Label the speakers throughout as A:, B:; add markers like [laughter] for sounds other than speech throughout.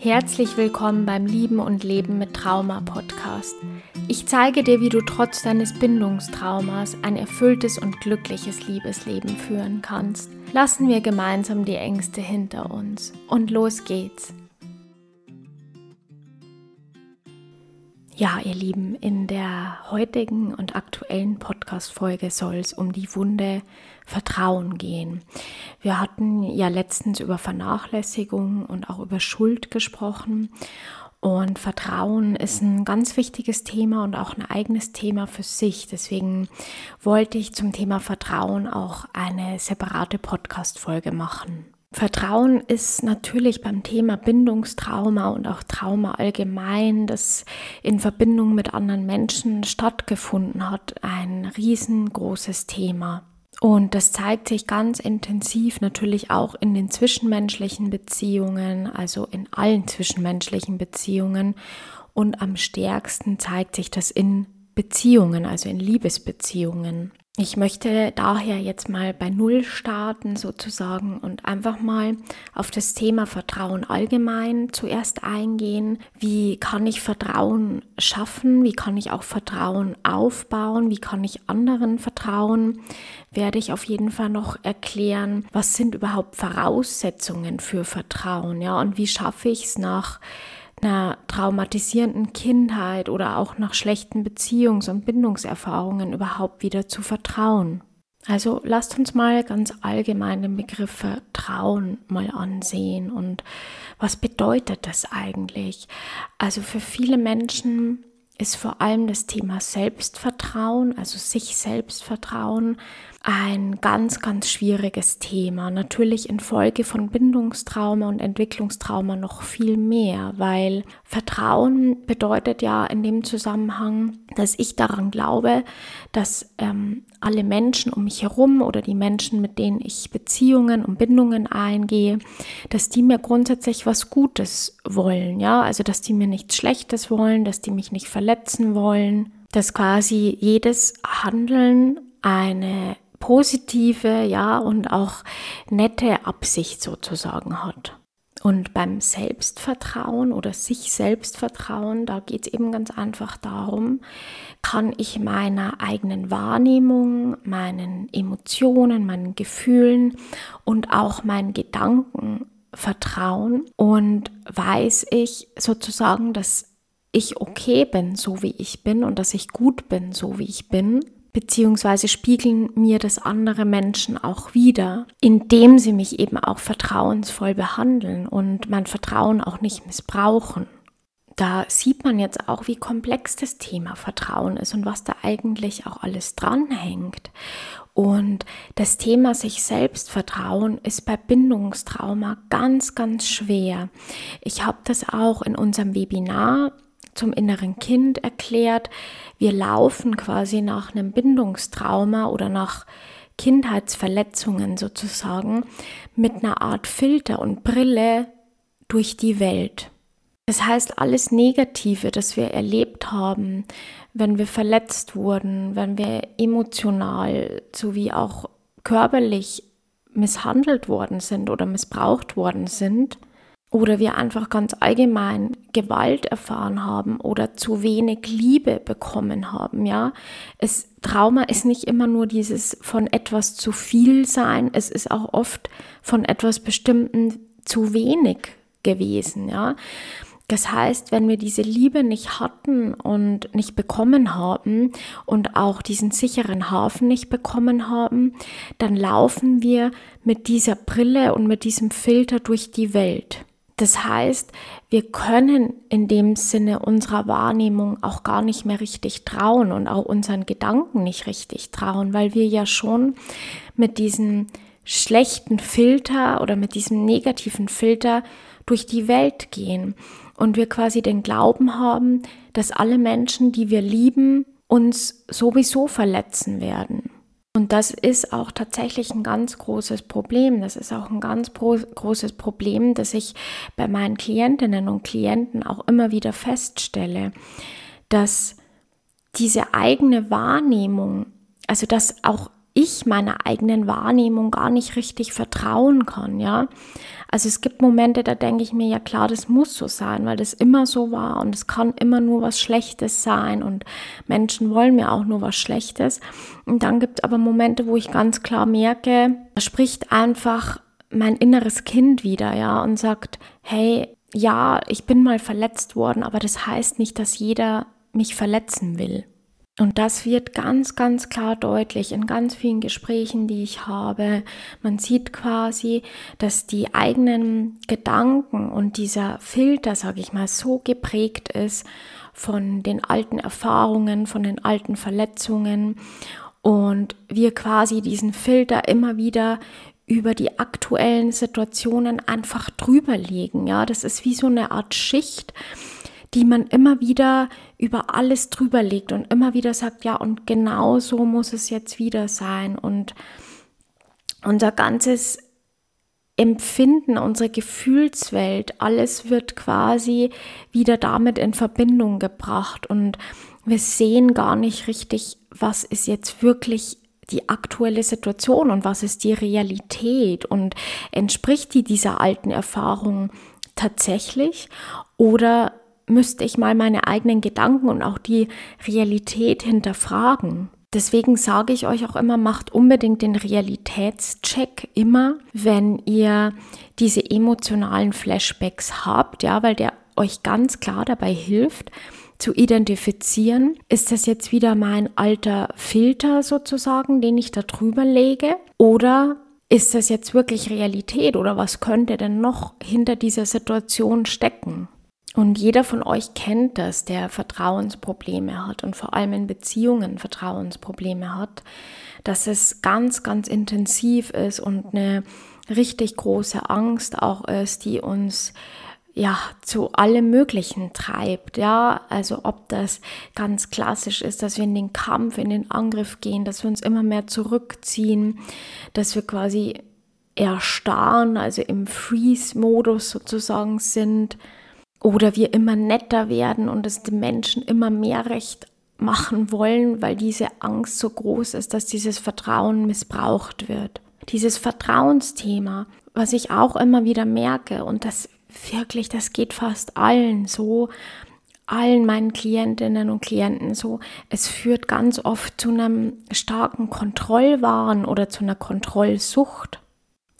A: Herzlich willkommen beim Lieben und Leben mit Trauma Podcast. Ich zeige dir, wie du trotz deines Bindungstraumas ein erfülltes und glückliches Liebesleben führen kannst. Lassen wir gemeinsam die Ängste hinter uns. Und los geht's. Ja, ihr Lieben, in der heutigen und aktuellen Podcast-Folge soll es um die Wunde Vertrauen gehen. Wir hatten ja letztens über Vernachlässigung und auch über Schuld gesprochen. Und Vertrauen ist ein ganz wichtiges Thema und auch ein eigenes Thema für sich. Deswegen wollte ich zum Thema Vertrauen auch eine separate Podcast-Folge machen. Vertrauen ist natürlich beim Thema Bindungstrauma und auch Trauma allgemein, das in Verbindung mit anderen Menschen stattgefunden hat, ein riesengroßes Thema. Und das zeigt sich ganz intensiv natürlich auch in den zwischenmenschlichen Beziehungen, also in allen zwischenmenschlichen Beziehungen. Und am stärksten zeigt sich das in Beziehungen, also in Liebesbeziehungen. Ich möchte daher jetzt mal bei Null starten sozusagen und einfach mal auf das Thema Vertrauen allgemein zuerst eingehen. Wie kann ich Vertrauen schaffen? Wie kann ich auch Vertrauen aufbauen? Wie kann ich anderen vertrauen? Werde ich auf jeden Fall noch erklären, was sind überhaupt Voraussetzungen für Vertrauen? Ja, und wie schaffe ich es nach einer traumatisierenden Kindheit oder auch nach schlechten Beziehungs- und Bindungserfahrungen überhaupt wieder zu vertrauen. Also lasst uns mal ganz allgemein den Begriff Vertrauen mal ansehen und was bedeutet das eigentlich? Also für viele Menschen ist vor allem das Thema Selbstvertrauen, also sich selbst vertrauen, ein ganz, ganz schwieriges Thema. Natürlich infolge von Bindungstrauma und Entwicklungstrauma noch viel mehr, weil Vertrauen bedeutet ja in dem Zusammenhang, dass ich daran glaube, dass ähm, alle Menschen um mich herum oder die Menschen, mit denen ich Beziehungen und Bindungen eingehe, dass die mir grundsätzlich was Gutes wollen, ja, also dass die mir nichts Schlechtes wollen, dass die mich nicht verletzen wollen, dass quasi jedes Handeln eine positive, ja, und auch nette Absicht sozusagen hat. Und beim Selbstvertrauen oder sich Selbstvertrauen, da geht es eben ganz einfach darum, kann ich meiner eigenen Wahrnehmung, meinen Emotionen, meinen Gefühlen und auch meinen Gedanken vertrauen und weiß ich sozusagen, dass ich okay bin, so wie ich bin und dass ich gut bin, so wie ich bin beziehungsweise spiegeln mir das andere Menschen auch wieder, indem sie mich eben auch vertrauensvoll behandeln und mein Vertrauen auch nicht missbrauchen. Da sieht man jetzt auch, wie komplex das Thema Vertrauen ist und was da eigentlich auch alles dranhängt. Und das Thema sich selbst vertrauen ist bei Bindungstrauma ganz, ganz schwer. Ich habe das auch in unserem Webinar zum inneren Kind erklärt. Wir laufen quasi nach einem Bindungstrauma oder nach Kindheitsverletzungen sozusagen mit einer Art Filter und Brille durch die Welt. Das heißt, alles Negative, das wir erlebt haben, wenn wir verletzt wurden, wenn wir emotional sowie auch körperlich misshandelt worden sind oder missbraucht worden sind, oder wir einfach ganz allgemein Gewalt erfahren haben oder zu wenig Liebe bekommen haben, ja. Es, Trauma ist nicht immer nur dieses von etwas zu viel sein, es ist auch oft von etwas Bestimmten zu wenig gewesen, ja. Das heißt, wenn wir diese Liebe nicht hatten und nicht bekommen haben und auch diesen sicheren Hafen nicht bekommen haben, dann laufen wir mit dieser Brille und mit diesem Filter durch die Welt. Das heißt, wir können in dem Sinne unserer Wahrnehmung auch gar nicht mehr richtig trauen und auch unseren Gedanken nicht richtig trauen, weil wir ja schon mit diesem schlechten Filter oder mit diesem negativen Filter durch die Welt gehen und wir quasi den Glauben haben, dass alle Menschen, die wir lieben, uns sowieso verletzen werden. Und das ist auch tatsächlich ein ganz großes Problem. Das ist auch ein ganz großes Problem, das ich bei meinen Klientinnen und Klienten auch immer wieder feststelle, dass diese eigene Wahrnehmung, also dass auch ich meiner eigenen Wahrnehmung gar nicht richtig vertrauen kann, ja. Also es gibt Momente, da denke ich mir, ja klar, das muss so sein, weil das immer so war und es kann immer nur was Schlechtes sein und Menschen wollen mir auch nur was Schlechtes. Und dann gibt es aber Momente, wo ich ganz klar merke, da spricht einfach mein inneres Kind wieder, ja, und sagt, hey, ja, ich bin mal verletzt worden, aber das heißt nicht, dass jeder mich verletzen will. Und das wird ganz, ganz klar deutlich in ganz vielen Gesprächen, die ich habe. Man sieht quasi, dass die eigenen Gedanken und dieser Filter, sage ich mal, so geprägt ist von den alten Erfahrungen, von den alten Verletzungen und wir quasi diesen Filter immer wieder über die aktuellen Situationen einfach drüber legen. Ja, das ist wie so eine Art Schicht, die man immer wieder über alles drüber legt und immer wieder sagt, ja, und genau so muss es jetzt wieder sein. Und unser ganzes Empfinden, unsere Gefühlswelt, alles wird quasi wieder damit in Verbindung gebracht. Und wir sehen gar nicht richtig, was ist jetzt wirklich die aktuelle Situation und was ist die Realität und entspricht die dieser alten Erfahrung tatsächlich oder müsste ich mal meine eigenen Gedanken und auch die Realität hinterfragen. Deswegen sage ich euch auch immer, macht unbedingt den Realitätscheck immer, wenn ihr diese emotionalen Flashbacks habt, ja, weil der euch ganz klar dabei hilft, zu identifizieren, ist das jetzt wieder mein alter Filter sozusagen, den ich da drüber lege, oder ist das jetzt wirklich Realität oder was könnte denn noch hinter dieser Situation stecken? Und jeder von euch kennt das, der Vertrauensprobleme hat und vor allem in Beziehungen Vertrauensprobleme hat, dass es ganz, ganz intensiv ist und eine richtig große Angst auch ist, die uns ja, zu allem Möglichen treibt, ja, also ob das ganz klassisch ist, dass wir in den Kampf, in den Angriff gehen, dass wir uns immer mehr zurückziehen, dass wir quasi erstarren, also im Freeze-Modus sozusagen sind, oder wir immer netter werden und es den Menschen immer mehr Recht machen wollen, weil diese Angst so groß ist, dass dieses Vertrauen missbraucht wird. Dieses Vertrauensthema, was ich auch immer wieder merke und das wirklich, das geht fast allen so, allen meinen Klientinnen und Klienten so. Es führt ganz oft zu einem starken Kontrollwahn oder zu einer Kontrollsucht.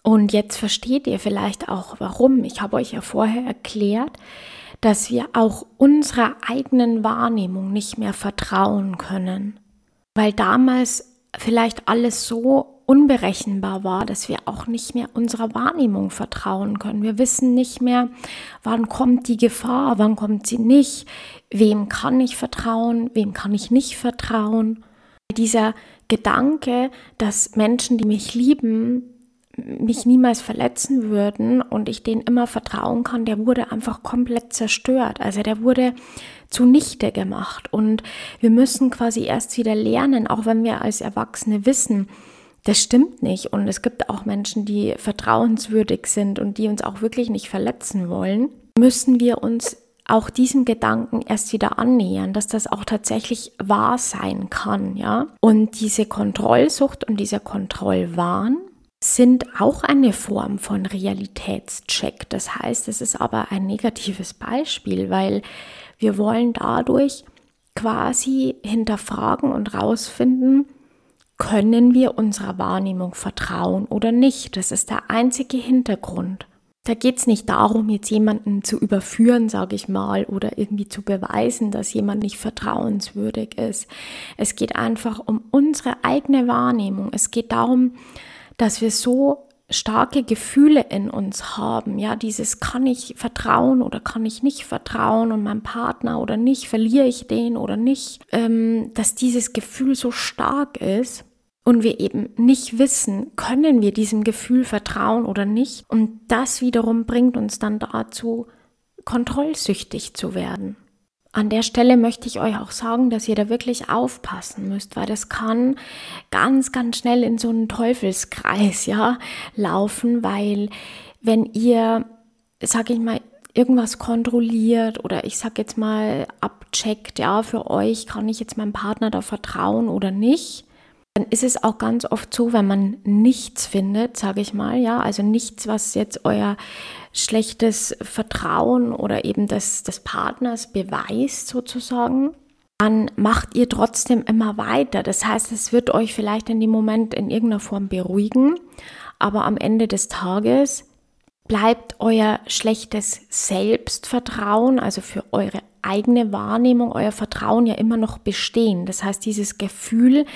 A: Und jetzt versteht ihr vielleicht auch warum. Ich habe euch ja vorher erklärt, dass wir auch unserer eigenen Wahrnehmung nicht mehr vertrauen können. Weil damals vielleicht alles so unberechenbar war, dass wir auch nicht mehr unserer Wahrnehmung vertrauen können. Wir wissen nicht mehr, wann kommt die Gefahr, wann kommt sie nicht, wem kann ich vertrauen, wem kann ich nicht vertrauen. Dieser Gedanke, dass Menschen, die mich lieben, mich niemals verletzen würden und ich denen immer vertrauen kann, der wurde einfach komplett zerstört. Also der wurde zunichte gemacht. Und wir müssen quasi erst wieder lernen, auch wenn wir als Erwachsene wissen, das stimmt nicht. Und es gibt auch Menschen, die vertrauenswürdig sind und die uns auch wirklich nicht verletzen wollen, müssen wir uns auch diesem Gedanken erst wieder annähern, dass das auch tatsächlich wahr sein kann, ja. Und diese Kontrollsucht und dieser Kontrollwahn sind auch eine Form von Realitätscheck. Das heißt, es ist aber ein negatives Beispiel, weil wir wollen dadurch quasi hinterfragen und rausfinden, können wir unserer Wahrnehmung vertrauen oder nicht? Das ist der einzige Hintergrund. Da geht es nicht darum, jetzt jemanden zu überführen, sage ich mal, oder irgendwie zu beweisen, dass jemand nicht vertrauenswürdig ist. Es geht einfach um unsere eigene Wahrnehmung. Es geht darum, dass wir so starke Gefühle in uns haben, ja, dieses kann ich vertrauen oder kann ich nicht vertrauen und meinem Partner oder nicht, verliere ich den oder nicht, ähm, dass dieses Gefühl so stark ist, und wir eben nicht wissen, können wir diesem Gefühl vertrauen oder nicht. Und das wiederum bringt uns dann dazu, kontrollsüchtig zu werden. An der Stelle möchte ich euch auch sagen, dass ihr da wirklich aufpassen müsst, weil das kann ganz, ganz schnell in so einen Teufelskreis, ja, laufen, weil wenn ihr, sag ich mal, irgendwas kontrolliert oder ich sag jetzt mal abcheckt, ja, für euch kann ich jetzt meinem Partner da vertrauen oder nicht, dann ist es auch ganz oft so, wenn man nichts findet, sage ich mal, ja, also nichts, was jetzt euer schlechtes Vertrauen oder eben des, des Partners beweist sozusagen, dann macht ihr trotzdem immer weiter. Das heißt, es wird euch vielleicht in dem Moment in irgendeiner Form beruhigen, aber am Ende des Tages bleibt euer schlechtes Selbstvertrauen, also für eure eigene Wahrnehmung, euer Vertrauen ja immer noch bestehen. Das heißt, dieses Gefühl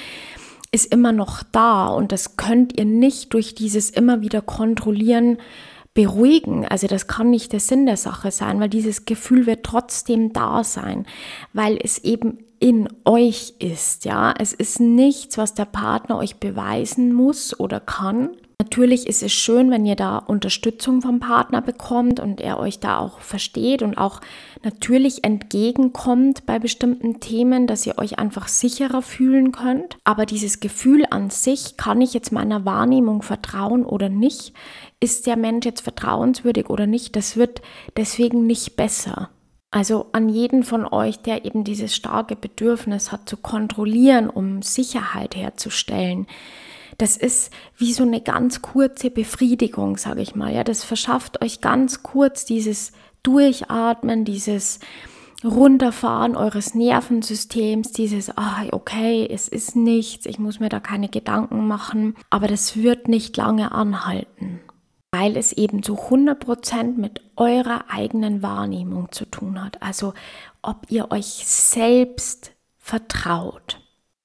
A: ist immer noch da und das könnt ihr nicht durch dieses immer wieder kontrollieren beruhigen. Also das kann nicht der Sinn der Sache sein, weil dieses Gefühl wird trotzdem da sein, weil es eben in euch ist, ja. Es ist nichts, was der Partner euch beweisen muss oder kann, Natürlich ist es schön, wenn ihr da Unterstützung vom Partner bekommt und er euch da auch versteht und auch natürlich entgegenkommt bei bestimmten Themen, dass ihr euch einfach sicherer fühlen könnt. Aber dieses Gefühl an sich, kann ich jetzt meiner Wahrnehmung vertrauen oder nicht? Ist der Mensch jetzt vertrauenswürdig oder nicht? Das wird deswegen nicht besser. Also an jeden von euch, der eben dieses starke Bedürfnis hat zu kontrollieren, um Sicherheit herzustellen. Das ist wie so eine ganz kurze Befriedigung, sage ich mal. Ja, das verschafft euch ganz kurz dieses Durchatmen, dieses Runterfahren eures Nervensystems, dieses, ah, okay, es ist nichts, ich muss mir da keine Gedanken machen, aber das wird nicht lange anhalten, weil es eben zu 100% mit eurer eigenen Wahrnehmung zu tun hat. Also, ob ihr euch selbst vertraut.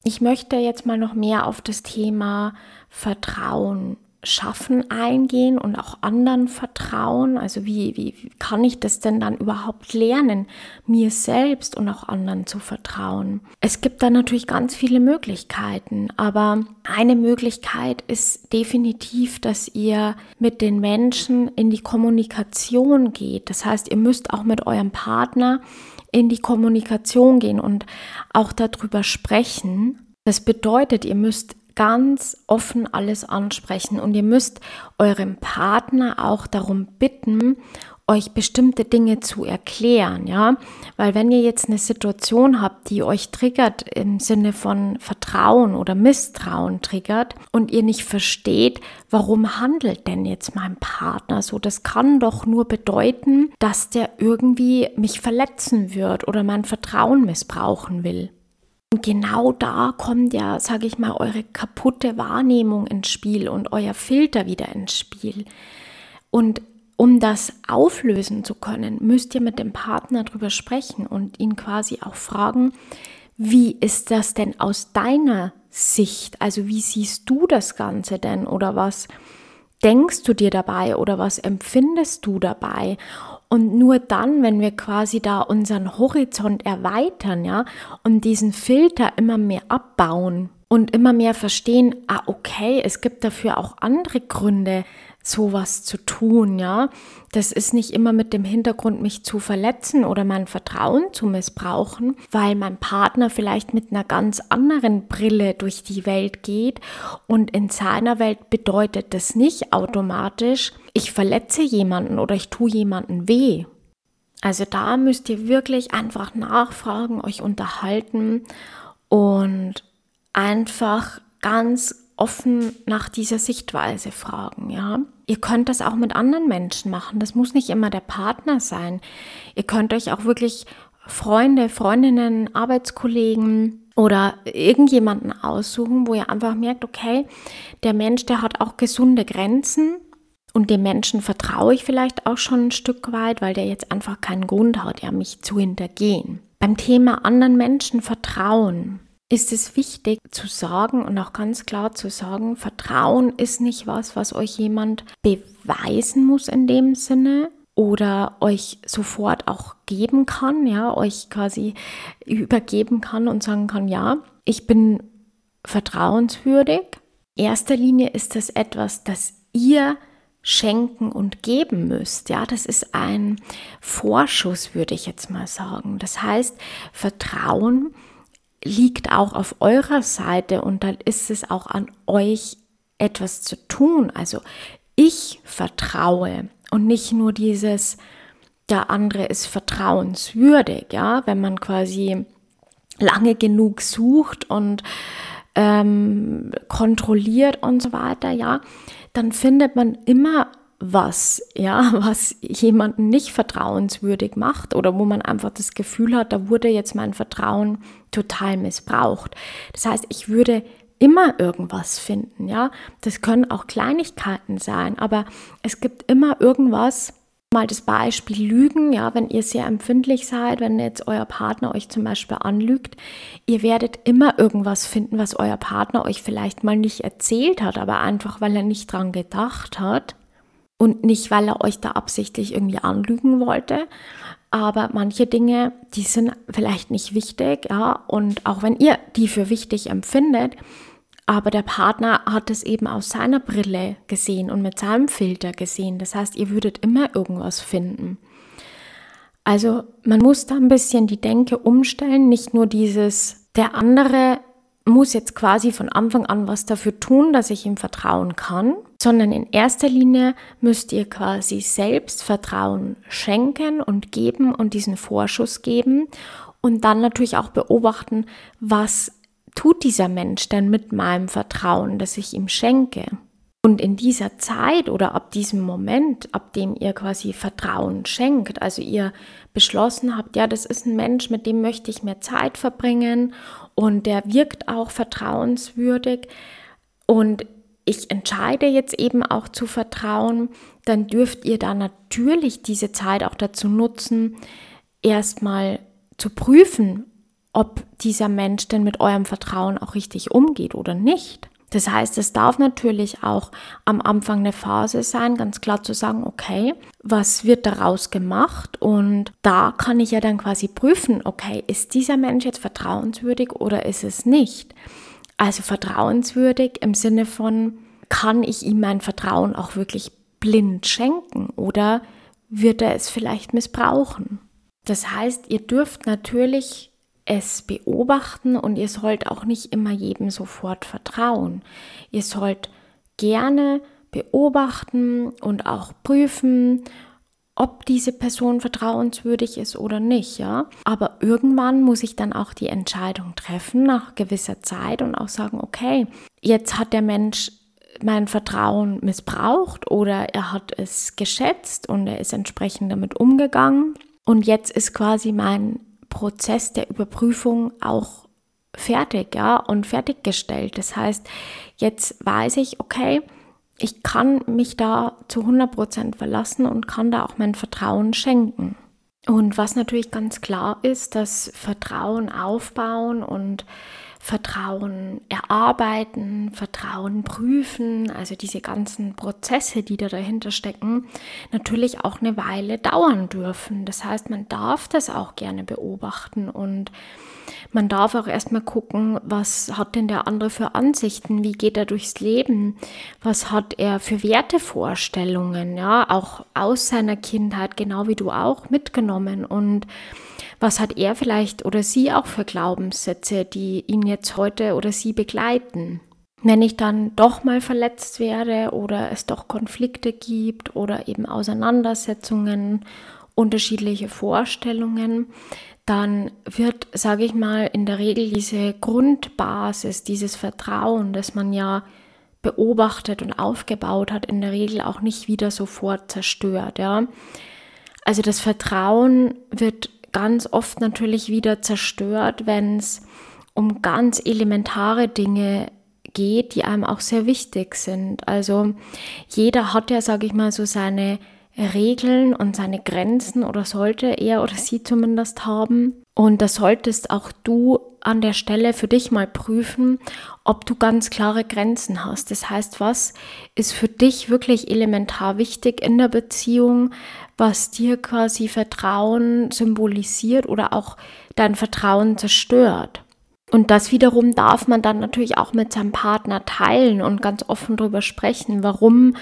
A: Ich möchte jetzt mal noch mehr auf das Thema Vertrauen schaffen eingehen und auch anderen vertrauen. Also wie, wie kann ich das denn dann überhaupt lernen, mir selbst und auch anderen zu vertrauen? Es gibt da natürlich ganz viele Möglichkeiten, aber eine Möglichkeit ist definitiv, dass ihr mit den Menschen in die Kommunikation geht. Das heißt, ihr müsst auch mit eurem Partner in die Kommunikation gehen und auch darüber sprechen. Das bedeutet, ihr müsst ganz offen alles ansprechen. Und ihr müsst eurem Partner auch darum bitten, euch bestimmte Dinge zu erklären, ja, weil wenn ihr jetzt eine Situation habt, die euch triggert im Sinne von Vertrauen oder Misstrauen triggert und ihr nicht versteht, warum handelt denn jetzt mein Partner so, das kann doch nur bedeuten, dass der irgendwie mich verletzen wird oder mein Vertrauen missbrauchen will. Und genau da kommt ja, sage ich mal, eure kaputte Wahrnehmung ins Spiel und euer Filter wieder ins Spiel. Und um das auflösen zu können, müsst ihr mit dem Partner drüber sprechen und ihn quasi auch fragen, wie ist das denn aus deiner Sicht? Also wie siehst du das Ganze denn oder was denkst du dir dabei oder was empfindest du dabei? Und nur dann, wenn wir quasi da unseren Horizont erweitern, ja, und diesen Filter immer mehr abbauen und immer mehr verstehen, ah, okay, es gibt dafür auch andere Gründe, sowas zu tun, ja. Das ist nicht immer mit dem Hintergrund, mich zu verletzen oder mein Vertrauen zu missbrauchen, weil mein Partner vielleicht mit einer ganz anderen Brille durch die Welt geht und in seiner Welt bedeutet das nicht automatisch, ich verletze jemanden oder ich tue jemanden weh. Also da müsst ihr wirklich einfach nachfragen, euch unterhalten und einfach ganz offen nach dieser Sichtweise fragen, ja. Ihr könnt das auch mit anderen Menschen machen. Das muss nicht immer der Partner sein. Ihr könnt euch auch wirklich Freunde, Freundinnen, Arbeitskollegen oder irgendjemanden aussuchen, wo ihr einfach merkt, okay, der Mensch, der hat auch gesunde Grenzen und dem Menschen vertraue ich vielleicht auch schon ein Stück weit, weil der jetzt einfach keinen Grund hat, ja, mich zu hintergehen. Beim Thema anderen Menschen vertrauen ist es wichtig zu sagen und auch ganz klar zu sagen, Vertrauen ist nicht was, was euch jemand beweisen muss in dem Sinne oder euch sofort auch geben kann, ja, euch quasi übergeben kann und sagen kann, ja, ich bin vertrauenswürdig. Erster Linie ist das etwas, das ihr schenken und geben müsst. Ja, das ist ein Vorschuss, würde ich jetzt mal sagen. Das heißt, Vertrauen liegt auch auf eurer Seite und dann ist es auch an euch etwas zu tun. Also ich vertraue und nicht nur dieses, der andere ist vertrauenswürdig, ja, wenn man quasi lange genug sucht und ähm, kontrolliert und so weiter, ja, dann findet man immer was, ja, [laughs] was jemanden nicht vertrauenswürdig macht oder wo man einfach das Gefühl hat, da wurde jetzt mein Vertrauen total missbraucht. Das heißt, ich würde immer irgendwas finden, ja. Das können auch Kleinigkeiten sein, aber es gibt immer irgendwas, Mal das Beispiel Lügen, ja, wenn ihr sehr empfindlich seid, wenn jetzt euer Partner euch zum Beispiel anlügt, ihr werdet immer irgendwas finden, was euer Partner euch vielleicht mal nicht erzählt hat, aber einfach, weil er nicht dran gedacht hat und nicht, weil er euch da absichtlich irgendwie anlügen wollte. Aber manche Dinge, die sind vielleicht nicht wichtig, ja, und auch wenn ihr die für wichtig empfindet, aber der Partner hat es eben aus seiner Brille gesehen und mit seinem Filter gesehen. Das heißt, ihr würdet immer irgendwas finden. Also man muss da ein bisschen die Denke umstellen, nicht nur dieses, der andere muss jetzt quasi von Anfang an was dafür tun, dass ich ihm vertrauen kann, sondern in erster Linie müsst ihr quasi selbst Vertrauen schenken und geben und diesen Vorschuss geben und dann natürlich auch beobachten, was tut dieser Mensch denn mit meinem Vertrauen, das ich ihm schenke? Und in dieser Zeit oder ab diesem Moment, ab dem ihr quasi Vertrauen schenkt, also ihr beschlossen habt, ja, das ist ein Mensch, mit dem möchte ich mehr Zeit verbringen und der wirkt auch vertrauenswürdig und ich entscheide jetzt eben auch zu vertrauen, dann dürft ihr da natürlich diese Zeit auch dazu nutzen, erstmal zu prüfen, ob dieser Mensch denn mit eurem Vertrauen auch richtig umgeht oder nicht. Das heißt, es darf natürlich auch am Anfang eine Phase sein, ganz klar zu sagen, okay, was wird daraus gemacht? Und da kann ich ja dann quasi prüfen, okay, ist dieser Mensch jetzt vertrauenswürdig oder ist es nicht? Also vertrauenswürdig im Sinne von, kann ich ihm mein Vertrauen auch wirklich blind schenken oder wird er es vielleicht missbrauchen? Das heißt, ihr dürft natürlich es beobachten und ihr sollt auch nicht immer jedem sofort vertrauen. Ihr sollt gerne beobachten und auch prüfen, ob diese Person vertrauenswürdig ist oder nicht, ja. Aber irgendwann muss ich dann auch die Entscheidung treffen nach gewisser Zeit und auch sagen, okay, jetzt hat der Mensch mein Vertrauen missbraucht oder er hat es geschätzt und er ist entsprechend damit umgegangen. Und jetzt ist quasi mein Prozess der Überprüfung auch fertig, ja, und fertiggestellt. Das heißt, jetzt weiß ich, okay, ich kann mich da zu 100% verlassen und kann da auch mein Vertrauen schenken. Und was natürlich ganz klar ist, dass Vertrauen aufbauen und Vertrauen erarbeiten, Vertrauen prüfen, also diese ganzen Prozesse, die da dahinter stecken, natürlich auch eine Weile dauern dürfen. Das heißt, man darf das auch gerne beobachten und man darf auch erstmal gucken, was hat denn der andere für Ansichten, wie geht er durchs Leben, was hat er für Wertevorstellungen, ja, auch aus seiner Kindheit, genau wie du auch mitgenommen? Und was hat er vielleicht oder sie auch für Glaubenssätze, die ihn jetzt heute oder sie begleiten? Wenn ich dann doch mal verletzt werde oder es doch Konflikte gibt oder eben Auseinandersetzungen, unterschiedliche Vorstellungen, dann wird, sage ich mal, in der Regel diese Grundbasis, dieses Vertrauen, das man ja beobachtet und aufgebaut hat, in der Regel auch nicht wieder sofort zerstört. Ja? Also das Vertrauen wird ganz oft natürlich wieder zerstört, wenn es um ganz elementare Dinge geht, die einem auch sehr wichtig sind. Also jeder hat ja, sage ich mal, so seine Regeln und seine Grenzen oder sollte er oder sie zumindest haben. Und da solltest auch du an der Stelle für dich mal prüfen, ob du ganz klare Grenzen hast. Das heißt, was ist für dich wirklich elementar wichtig in der Beziehung, was dir quasi Vertrauen symbolisiert oder auch dein Vertrauen zerstört. Und das wiederum darf man dann natürlich auch mit seinem Partner teilen und ganz offen darüber sprechen, warum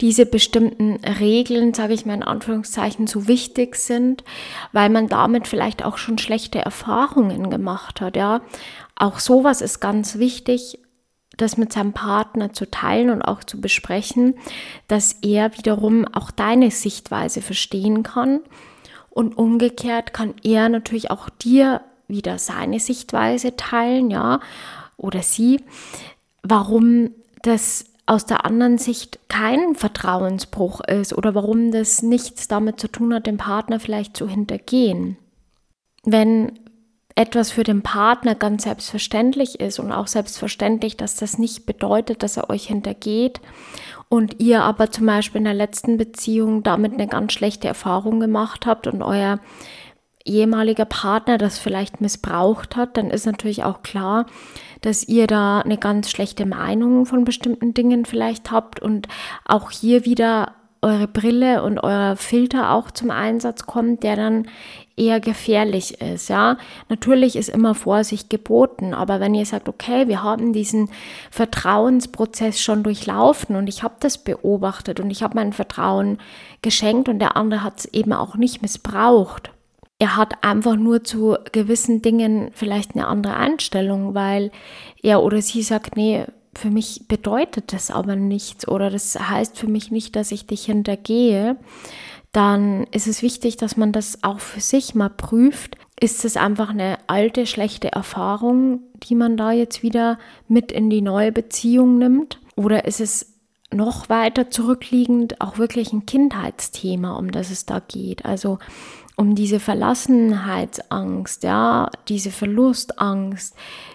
A: diese bestimmten Regeln, sage ich mal in Anführungszeichen, so wichtig sind, weil man damit vielleicht auch schon schlechte Erfahrungen gemacht hat. Ja, auch sowas ist ganz wichtig, das mit seinem Partner zu teilen und auch zu besprechen, dass er wiederum auch deine Sichtweise verstehen kann. Und umgekehrt kann er natürlich auch dir wieder seine Sichtweise teilen, ja. oder sie, warum das aus der anderen Sicht kein Vertrauensbruch ist oder warum das nichts damit zu tun hat, den Partner vielleicht zu hintergehen. Wenn etwas für den Partner ganz selbstverständlich ist und auch selbstverständlich, dass das nicht bedeutet, dass er euch hintergeht und ihr aber zum Beispiel in der letzten Beziehung damit eine ganz schlechte Erfahrung gemacht habt und euer ehemaliger Partner das vielleicht missbraucht hat, dann ist natürlich auch klar, dass ihr da eine ganz schlechte Meinung von bestimmten Dingen vielleicht habt und auch hier wieder eure Brille und euer Filter auch zum Einsatz kommt, der dann eher gefährlich ist, ja. Natürlich ist immer Vorsicht geboten, aber wenn ihr sagt, okay, wir haben diesen Vertrauensprozess schon durchlaufen und ich habe das beobachtet und ich habe mein Vertrauen geschenkt und der andere hat es eben auch nicht missbraucht, er hat einfach nur zu gewissen Dingen vielleicht eine andere Einstellung, weil er oder sie sagt, nee, für mich bedeutet das aber nichts oder das heißt für mich nicht, dass ich dich hintergehe, dann ist es wichtig, dass man das auch für sich mal prüft. Ist es einfach eine alte, schlechte Erfahrung, die man da jetzt wieder mit in die neue Beziehung nimmt? Oder ist es noch weiter zurückliegend auch wirklich ein Kindheitsthema, um das es da geht? Also um diese Verlassenheitsangst, ja, diese Verlustangst,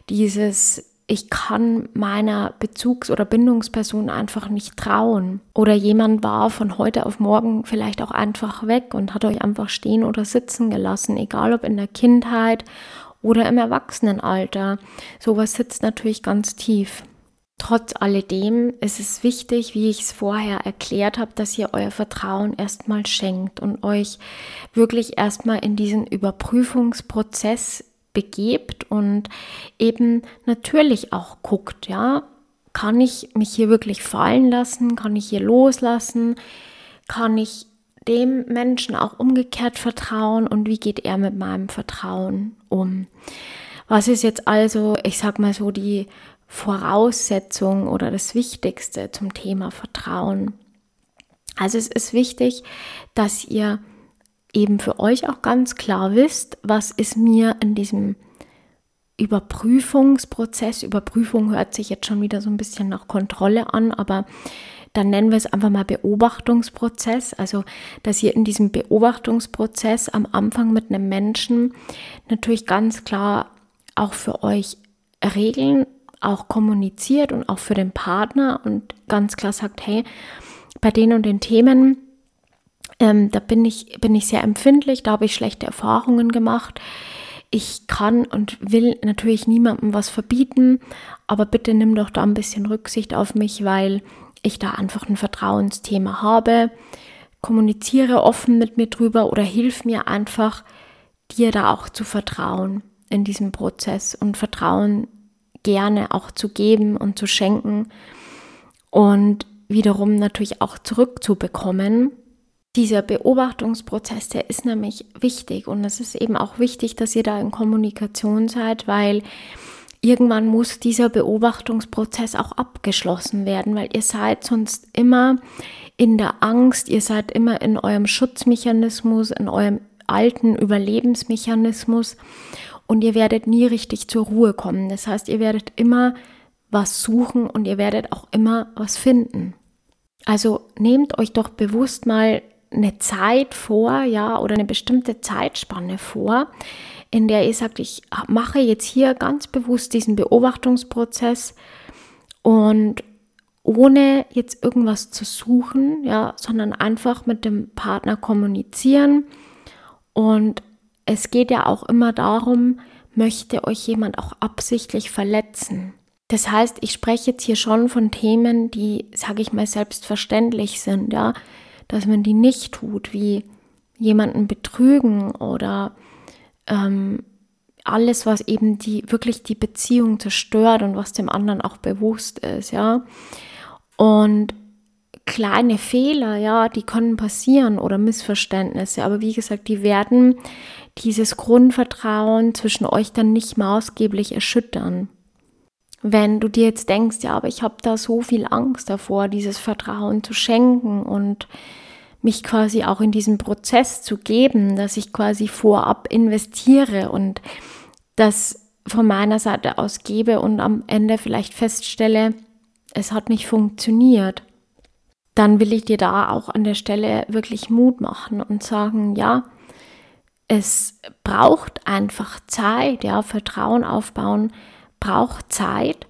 A: dieses ich kann meiner Bezugs- oder Bindungsperson einfach nicht trauen. Oder jemand war von heute auf morgen vielleicht auch einfach weg und hat euch einfach stehen oder sitzen gelassen, egal ob in der Kindheit oder im Erwachsenenalter. Sowas sitzt natürlich ganz tief. Trotz alledem ist es wichtig, wie ich es vorher erklärt habe, dass ihr euer Vertrauen erstmal schenkt und euch wirklich erstmal in diesen Überprüfungsprozess begebt und eben natürlich auch guckt, ja, kann ich mich hier wirklich fallen lassen, kann ich hier loslassen, kann ich dem Menschen auch umgekehrt vertrauen und wie geht er mit meinem Vertrauen um? Was ist jetzt also, ich sag mal so, die Voraussetzung oder das Wichtigste zum Thema Vertrauen. Also es ist wichtig, dass ihr eben für euch auch ganz klar wisst, was ist mir in diesem Überprüfungsprozess, Überprüfung hört sich jetzt schon wieder so ein bisschen nach Kontrolle an, aber dann nennen wir es einfach mal Beobachtungsprozess, also dass ihr in diesem Beobachtungsprozess am Anfang mit einem Menschen natürlich ganz klar auch für euch Regeln auch kommuniziert und auch für den Partner und ganz klar sagt, hey, bei den und den Themen, ähm, da bin ich, bin ich sehr empfindlich, da habe ich schlechte Erfahrungen gemacht. Ich kann und will natürlich niemandem was verbieten, aber bitte nimm doch da ein bisschen Rücksicht auf mich, weil ich da einfach ein Vertrauensthema habe. Kommuniziere offen mit mir drüber oder hilf mir einfach, dir da auch zu vertrauen in diesem Prozess und Vertrauen gerne auch zu geben und zu schenken und wiederum natürlich auch zurückzubekommen. Dieser Beobachtungsprozess, der ist nämlich wichtig und es ist eben auch wichtig, dass ihr da in Kommunikation seid, weil irgendwann muss dieser Beobachtungsprozess auch abgeschlossen werden, weil ihr seid sonst immer in der Angst, ihr seid immer in eurem Schutzmechanismus, in eurem alten Überlebensmechanismus und ihr werdet nie richtig zur Ruhe kommen. Das heißt, ihr werdet immer was suchen und ihr werdet auch immer was finden. Also nehmt euch doch bewusst mal eine Zeit vor, ja, oder eine bestimmte Zeitspanne vor, in der ihr sagt, ich mache jetzt hier ganz bewusst diesen Beobachtungsprozess und ohne jetzt irgendwas zu suchen, ja, sondern einfach mit dem Partner kommunizieren und es geht ja auch immer darum, möchte euch jemand auch absichtlich verletzen. Das heißt, ich spreche jetzt hier schon von Themen, die, sage ich mal, selbstverständlich sind, ja, dass man die nicht tut, wie jemanden betrügen oder ähm, alles, was eben die wirklich die Beziehung zerstört und was dem anderen auch bewusst ist, ja. Und kleine Fehler, ja, die können passieren oder Missverständnisse, aber wie gesagt, die werden dieses Grundvertrauen zwischen euch dann nicht maßgeblich erschüttern. Wenn du dir jetzt denkst, ja, aber ich habe da so viel Angst davor, dieses Vertrauen zu schenken und mich quasi auch in diesen Prozess zu geben, dass ich quasi vorab investiere und das von meiner Seite aus gebe und am Ende vielleicht feststelle, es hat nicht funktioniert, dann will ich dir da auch an der Stelle wirklich Mut machen und sagen, ja, es braucht einfach Zeit, ja, Vertrauen aufbauen braucht Zeit.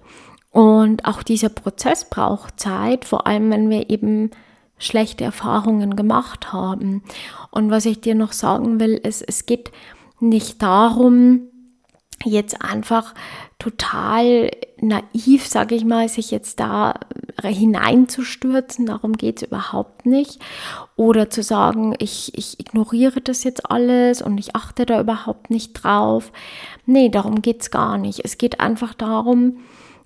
A: Und auch dieser Prozess braucht Zeit, vor allem wenn wir eben schlechte Erfahrungen gemacht haben. Und was ich dir noch sagen will, ist, es geht nicht darum, jetzt einfach total naiv, sage ich mal, sich jetzt da hineinzustürzen, darum geht es überhaupt nicht. Oder zu sagen, ich, ich ignoriere das jetzt alles und ich achte da überhaupt nicht drauf. Nee, darum geht es gar nicht. Es geht einfach darum,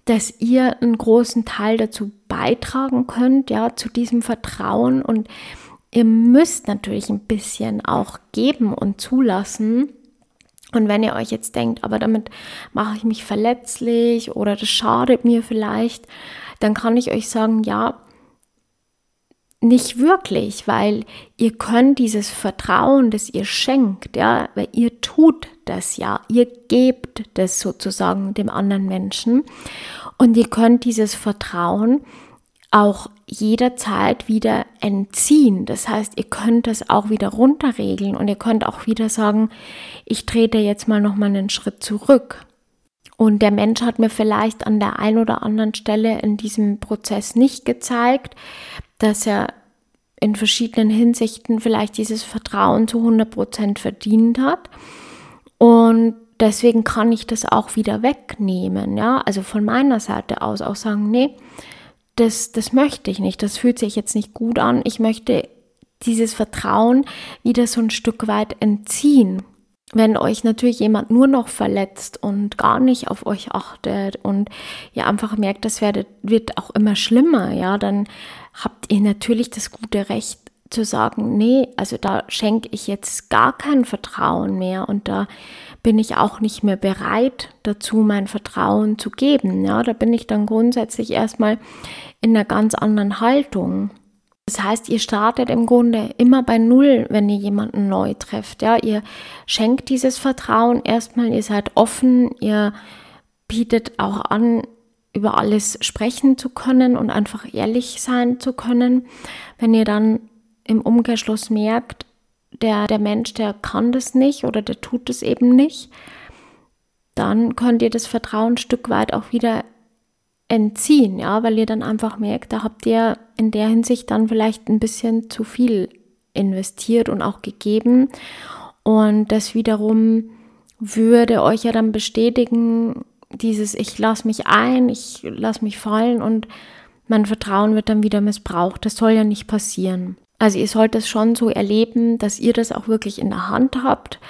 A: dass ihr einen großen Teil dazu beitragen könnt, ja, zu diesem Vertrauen. Und ihr müsst natürlich ein bisschen auch geben und zulassen, und wenn ihr euch jetzt denkt, aber damit mache ich mich verletzlich oder das schadet mir vielleicht, dann kann ich euch sagen, ja, nicht wirklich, weil ihr könnt dieses Vertrauen, das ihr schenkt, ja, weil ihr tut das ja, ihr gebt das sozusagen dem anderen Menschen und ihr könnt dieses Vertrauen auch jederzeit wieder entziehen. Das heißt, ihr könnt das auch wieder runterregeln und ihr könnt auch wieder sagen, ich trete jetzt mal noch mal einen Schritt zurück. Und der Mensch hat mir vielleicht an der einen oder anderen Stelle in diesem Prozess nicht gezeigt, dass er in verschiedenen Hinsichten vielleicht dieses Vertrauen zu 100 Prozent verdient hat. Und deswegen kann ich das auch wieder wegnehmen. Ja, also von meiner Seite aus auch sagen, nee, das, das möchte ich nicht, das fühlt sich jetzt nicht gut an. Ich möchte dieses Vertrauen wieder so ein Stück weit entziehen. Wenn euch natürlich jemand nur noch verletzt und gar nicht auf euch achtet und ihr einfach merkt, das wird, wird auch immer schlimmer, ja, dann habt ihr natürlich das gute Recht zu sagen, nee, also da schenke ich jetzt gar kein Vertrauen mehr und da bin ich auch nicht mehr bereit dazu, mein Vertrauen zu geben. Ja, da bin ich dann grundsätzlich erstmal in einer ganz anderen Haltung. Das heißt, ihr startet im Grunde immer bei Null, wenn ihr jemanden neu trefft. Ja, ihr schenkt dieses Vertrauen erstmal, ihr seid offen, ihr bietet auch an, über alles sprechen zu können und einfach ehrlich sein zu können. Wenn ihr dann im Umkehrschluss merkt, der, der Mensch, der kann das nicht oder der tut es eben nicht, dann könnt ihr das Vertrauen ein Stück weit auch wieder entziehen, ja, weil ihr dann einfach merkt, da habt ihr in der Hinsicht dann vielleicht ein bisschen zu viel investiert und auch gegeben. Und das wiederum würde euch ja dann bestätigen, dieses ich lasse mich ein, ich lasse mich fallen und mein Vertrauen wird dann wieder missbraucht. Das soll ja nicht passieren. Also ihr sollt es schon so erleben, dass ihr das auch wirklich in der Hand habt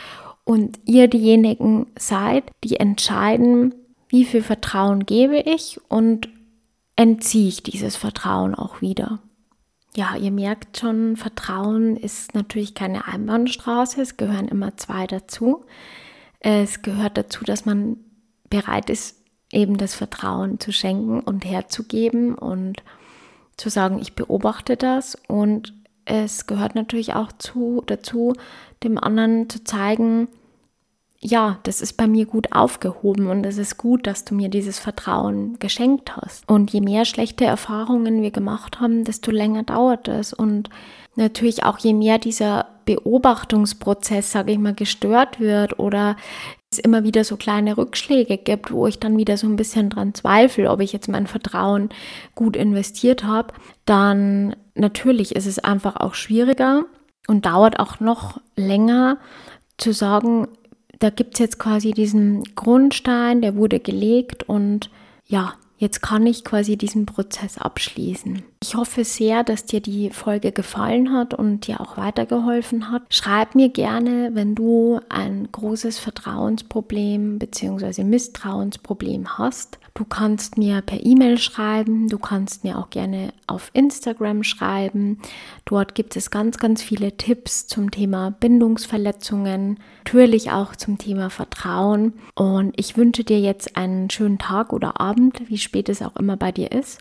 A: und ihr diejenigen seid, die entscheiden, wie viel Vertrauen gebe ich und entziehe ich dieses Vertrauen auch wieder. Ja, ihr merkt schon, Vertrauen ist natürlich keine Einbahnstraße, es gehören immer zwei dazu. Es gehört dazu, dass man bereit ist, eben das Vertrauen zu schenken und herzugeben und zu sagen, ich beobachte das und es gehört natürlich auch zu, dazu, dem anderen zu zeigen, ja, das ist bei mir gut aufgehoben und es ist gut, dass du mir dieses Vertrauen geschenkt hast. Und je mehr schlechte Erfahrungen wir gemacht haben, desto länger dauert es. Und natürlich auch je mehr dieser Beobachtungsprozess, sage ich mal, gestört wird oder es immer wieder so kleine Rückschläge gibt, wo ich dann wieder so ein bisschen dran zweifle, ob ich jetzt mein Vertrauen gut investiert habe, dann natürlich ist es einfach auch schwieriger und dauert auch noch länger zu sagen, da gibt es jetzt quasi diesen Grundstein, der wurde gelegt und ja, jetzt kann ich quasi diesen Prozess abschließen. Ich hoffe sehr, dass dir die Folge gefallen hat und dir auch weitergeholfen hat. Schreib mir gerne, wenn du ein großes Vertrauensproblem bzw. Misstrauensproblem hast. Du kannst mir per E-Mail schreiben, du kannst mir auch gerne auf Instagram schreiben. Dort gibt es ganz, ganz viele Tipps zum Thema Bindungsverletzungen, natürlich auch zum Thema Vertrauen. Und ich wünsche dir jetzt einen schönen Tag oder Abend, wie spät es auch immer bei dir ist.